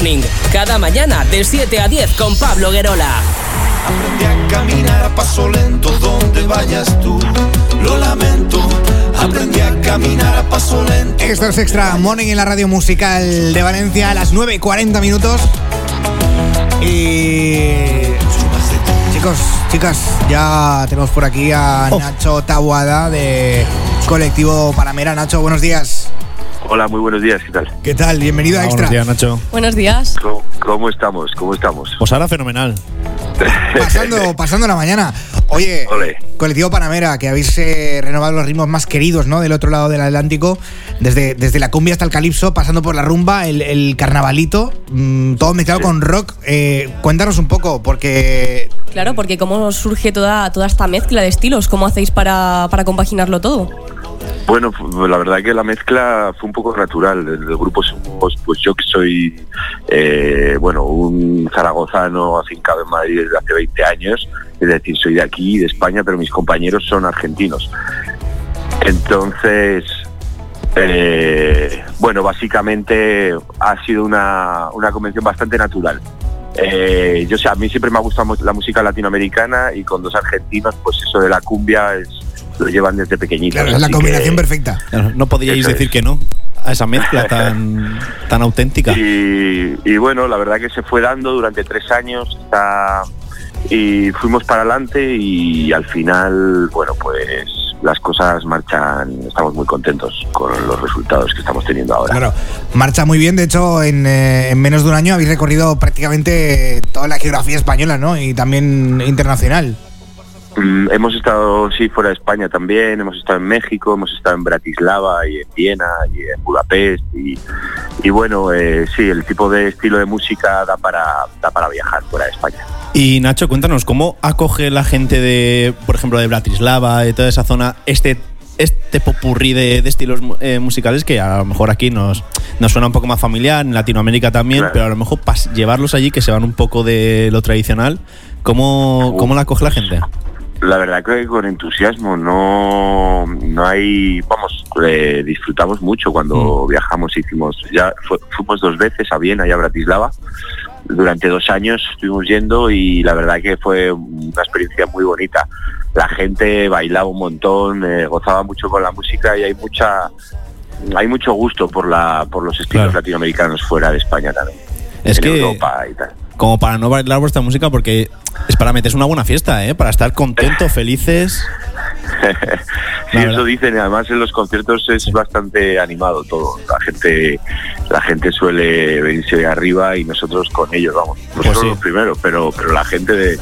Morning, cada mañana de 7 a 10 con Pablo Guerola. Aprendí a caminar a paso lento donde vayas tú. Lo lamento. Aprendí a caminar a paso lento. Esto es Extra Morning en la radio musical de Valencia a las 9.40 minutos. Y. Chicos, chicas, ya tenemos por aquí a Oh. Nacho Tabuada de Colectivo Panamera. Nacho, buenos días. Hola, muy buenos días, ¿qué tal? ¿Qué tal? Bienvenido a Extra. Buenos días, Nacho. Buenos días. ¿Cómo, cómo estamos? ¿Cómo estamos? Pues ahora fenomenal. Pasando, pasando la mañana. Oye, Ole. Colectivo Panamera, que habéis eh, renovado los ritmos más queridos, ¿no? Del otro lado del Atlántico, desde, desde la cumbia hasta el calipso, pasando por la rumba, el, el carnavalito, mm, todo mezclado Sí. con rock. Eh, cuéntanos un poco, porque Claro, porque cómo surge toda, toda esta mezcla de estilos, cómo hacéis para, para compaginarlo todo. Bueno, fu- la verdad que la mezcla fue un poco natural. El, grupo somos, pues yo que soy, eh, bueno, un zaragozano afincado en Madrid desde hace 20 años, es decir, soy de aquí, de España, pero mis compañeros son argentinos. Entonces, eh, bueno, básicamente ha sido una, una convención bastante natural. Eh, yo sé, a mí siempre me ha gustado la música latinoamericana y con dos argentinos, pues eso de la cumbia es, lo llevan desde pequeñitos. claro, es la combinación que- perfecta. No podíais es. decir que no a esa mezcla tan, tan auténtica. Y, y bueno, la verdad que se fue dando durante tres años está, y fuimos para adelante y al final, bueno, pues las cosas marchan, estamos muy contentos con los resultados que estamos teniendo ahora. Claro, marcha muy bien. De hecho, en, eh, en menos de un año habéis recorrido prácticamente toda la geografía española, ¿no? Y también internacional. Mm, hemos estado, sí, fuera de España también, hemos estado en México, hemos estado en Bratislava y en Viena y en Budapest y, y bueno, eh, sí, el tipo de estilo de música da para, da para viajar fuera de España. Y Nacho, cuéntanos, ¿cómo acoge la gente de, por ejemplo, de Bratislava, de toda esa zona, este este popurrí de, de estilos eh, musicales que a lo mejor aquí nos, nos suena un poco más familiar, en Latinoamérica también, Claro. pero a lo mejor pas- llevarlos allí, que se van un poco de lo tradicional, ¿cómo, cómo la acoge la gente? La verdad que con entusiasmo, no, no hay, vamos, eh, disfrutamos mucho cuando viajamos, hicimos, ya fu- fuimos dos veces a Viena y a Bratislava, durante dos años estuvimos yendo y la verdad que fue una experiencia muy bonita. La gente bailaba un montón, eh, gozaba mucho con la música y hay mucha, hay mucho gusto por la, por los estilos Claro. latinoamericanos fuera de España también. Es en que, Europa y tal. Como para no bailar vuestra música, porque es para meterse una buena fiesta, ¿eh? Para estar contentos, felices. Sí, La eso verdad. dicen. Además, en los conciertos es bastante animado todo. La gente, la gente suele venirse de arriba y nosotros con ellos, vamos. Nosotros Pues sí. los primeros, pero, pero la gente, de,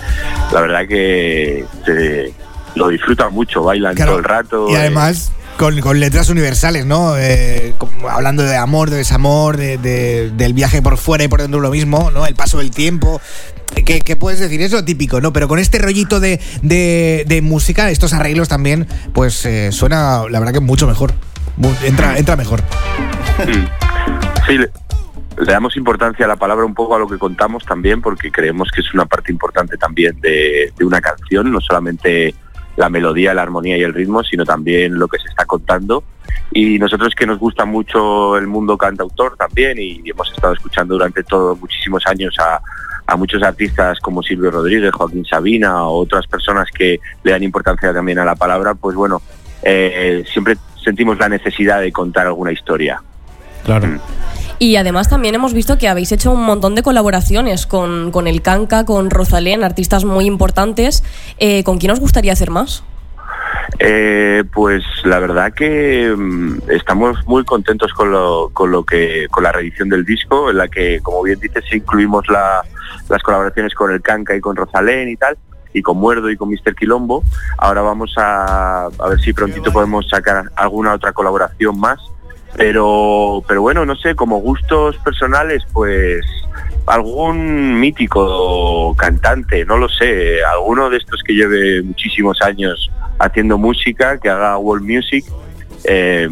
la verdad que se- lo disfruta mucho, bailan Claro, todo el rato. Y eh, además con, con letras universales, ¿no? Eh, hablando de amor, de desamor, de, de- del viaje por fuera y por dentro lo mismo, ¿no? El paso del tiempo. ¿Qué, qué puedes decir? Eso típico, ¿no? Pero con este rollito de, de- de música, estos arreglos también, pues eh, suena, la verdad que mucho mejor. Entra, entra mejor. Sí, le, le damos importancia a la palabra un poco a lo que contamos también, porque creemos que es una parte importante también de, de una canción, no solamente la melodía, la armonía y el ritmo, sino también lo que se está contando. Y nosotros que nos gusta mucho el mundo cantautor también, y hemos estado escuchando durante todos muchísimos años a, a muchos artistas como Silvio Rodríguez, Joaquín Sabina o otras personas que le dan importancia también a la palabra, pues bueno, eh, siempre sentimos la necesidad de contar alguna historia. Claro. Mm. Y además también hemos visto que habéis hecho un montón de colaboraciones con, con el Canca, con Rosalén, artistas muy importantes. Eh, ¿Con quién os gustaría hacer más? Eh, pues la verdad que mm, estamos muy contentos con lo, con lo que con la reedición del disco, en la que, como bien dices, incluimos la- las colaboraciones con el Canca y con Rosalén y tal, y con Muerdo y con Mr. Quilombo. Ahora vamos a, a ver si prontito podemos sacar alguna otra colaboración más. Pero, pero bueno, no sé, como gustos personales, pues algún mítico cantante, no lo sé, alguno de estos que lleve muchísimos años haciendo música, que haga world music. Eh,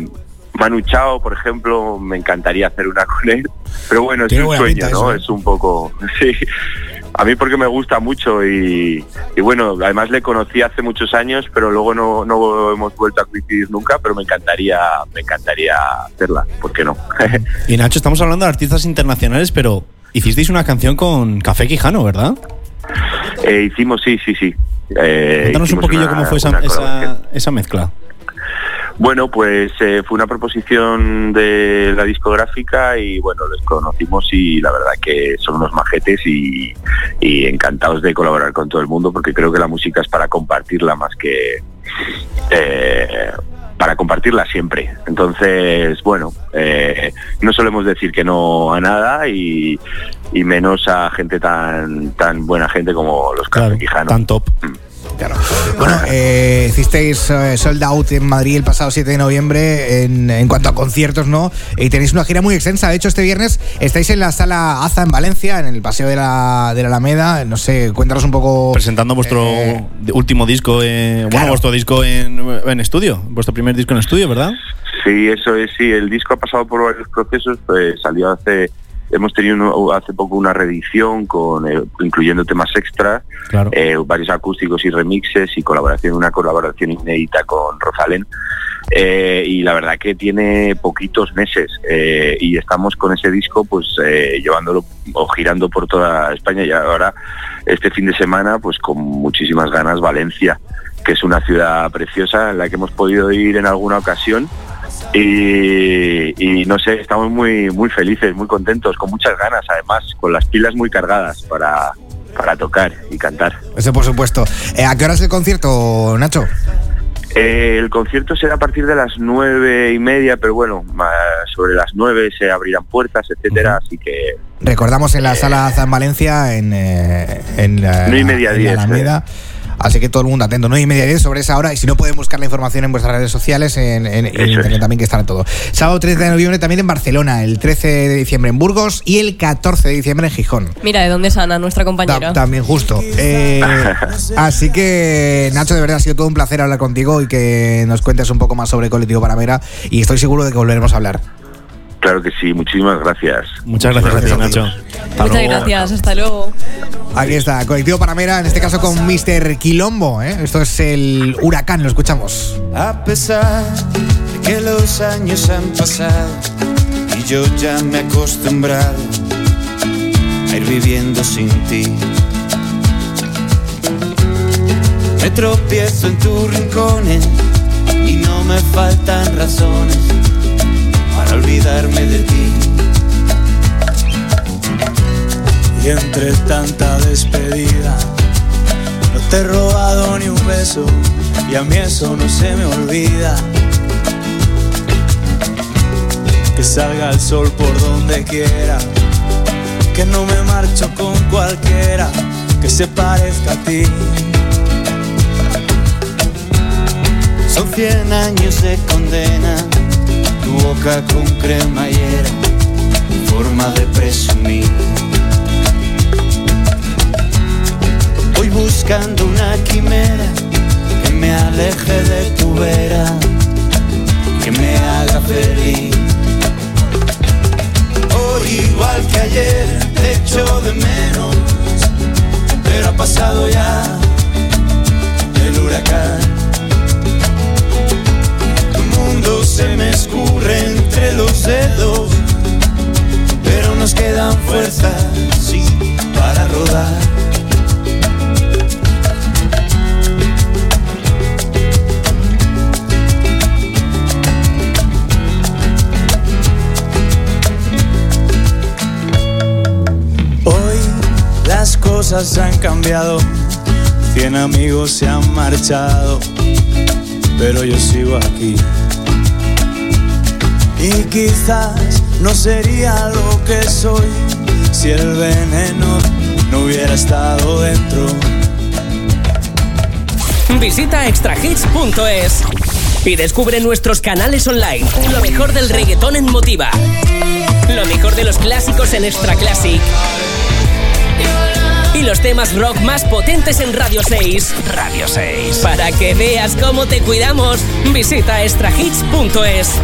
Manu Chao, por ejemplo, me encantaría hacer una con él, pero bueno, es un sueño, pinta ¿no? eso, ¿eh? Es un poco, sí. A mí porque me gusta mucho y, y bueno, además le conocí hace muchos años, pero luego no, no hemos vuelto a coincidir nunca, pero me encantaría, me encantaría hacerla, ¿por qué no? Y Nacho, estamos hablando de artistas internacionales, pero hicisteis una canción con Café Quijano, ¿verdad? Eh, hicimos, sí, sí, sí. Eh, Cuéntanos un poquillo una- cómo fue esa, esa, esa mezcla. Bueno, pues eh, fue una proposición de la discográfica y bueno, les conocimos y la verdad que son unos majetes y, y encantados de colaborar con todo el mundo porque creo que la música es para compartirla más que eh, para compartirla siempre. Entonces, bueno, eh, no solemos decir que no a nada y, y menos a gente tan tan buena gente como los Claro, tan top. Claro. Bueno, eh, hicisteis eh, Sold Out en Madrid el pasado 7 de noviembre en, en cuanto a conciertos, ¿no? Y tenéis una gira muy extensa. De hecho, este viernes estáis en la sala Aza en Valencia, en el Paseo de la, de la Alameda. No sé, cuéntanos un poco... Presentando vuestro Eh, último disco, eh, bueno, claro. vuestro disco en, en estudio, vuestro primer disco en estudio, ¿verdad? Sí, eso es, sí, el disco ha pasado por varios procesos, pues salió hace, hemos tenido uno- hace poco una reedición con eh, incluyendo temas extras, Claro. eh, varios acústicos y remixes y colaboración, una colaboración inédita con Rosalén. Eh, y la verdad que tiene poquitos meses eh, y estamos con ese disco pues eh, llevándolo o girando por toda España y ahora este fin de semana pues con muchísimas ganas Valencia que es una ciudad preciosa en la que hemos podido ir en alguna ocasión y, y no sé, estamos muy muy felices, muy contentos, con muchas ganas además, con las pilas muy cargadas para, para tocar y cantar. Eso por supuesto. Eh, ¿A qué hora es el concierto, Nacho? Eh, el concierto será a partir de las nueve y media, pero bueno, más sobre las nueve se abrirán puertas, etcétera, así que Recordamos en la sala Aza en Valencia, en, eh, en la, y media, en la diez, Alameda. Así que todo el mundo atento, 9 y media 10 sobre esa hora. Y si no, pueden buscar la información en vuestras redes sociales, en, en- en Eso es. internet también, que estará todo. Sábado 13 de noviembre también en Barcelona, el 13 de diciembre en Burgos y el 14 de diciembre en Gijón. Mira, de dónde es Ana, nuestra compañera. Ta- también justo. Eh, así que, Nacho, de verdad ha sido todo un placer hablar contigo y que nos cuentes un poco más sobre Colectivo Panamera. Y estoy seguro de que volveremos a hablar. Claro que sí, muchísimas gracias. Muchas gracias a ti, Muchísimas Nacho. gracias. Hasta Muchas luego. gracias, hasta luego. Aquí está, Colectivo Panamera, en este caso con Mr. Quilombo. ¿eh? Esto es el huracán, lo escuchamos. A pesar de que los años han pasado y yo ya me he acostumbrado a ir viviendo sin ti. Me tropiezo en tus rincones y no me faltan razones olvidarme de ti. Y entre tanta despedida, no te he robado ni un beso, y a mí eso no se me olvida. Que salga el sol por donde quiera, que no me marcho con cualquiera que se parezca a ti. Son cien años de condena, boca con cremallera, forma de presumir. Voy buscando una quimera que me aleje de tu vera, que me haga feliz. Hoy igual que ayer te cosas han cambiado, cien amigos se han marchado, pero yo sigo aquí. Y quizás no sería lo que soy si el veneno no hubiera estado dentro. Visita extrahits.es y descubre nuestros canales online. Lo mejor del reggaetón en Motiva. Lo mejor de los clásicos en Extra Classic. Y los temas rock más potentes en Radio 6. Radio 6. Para que veas cómo te cuidamos, visita extrahits.es.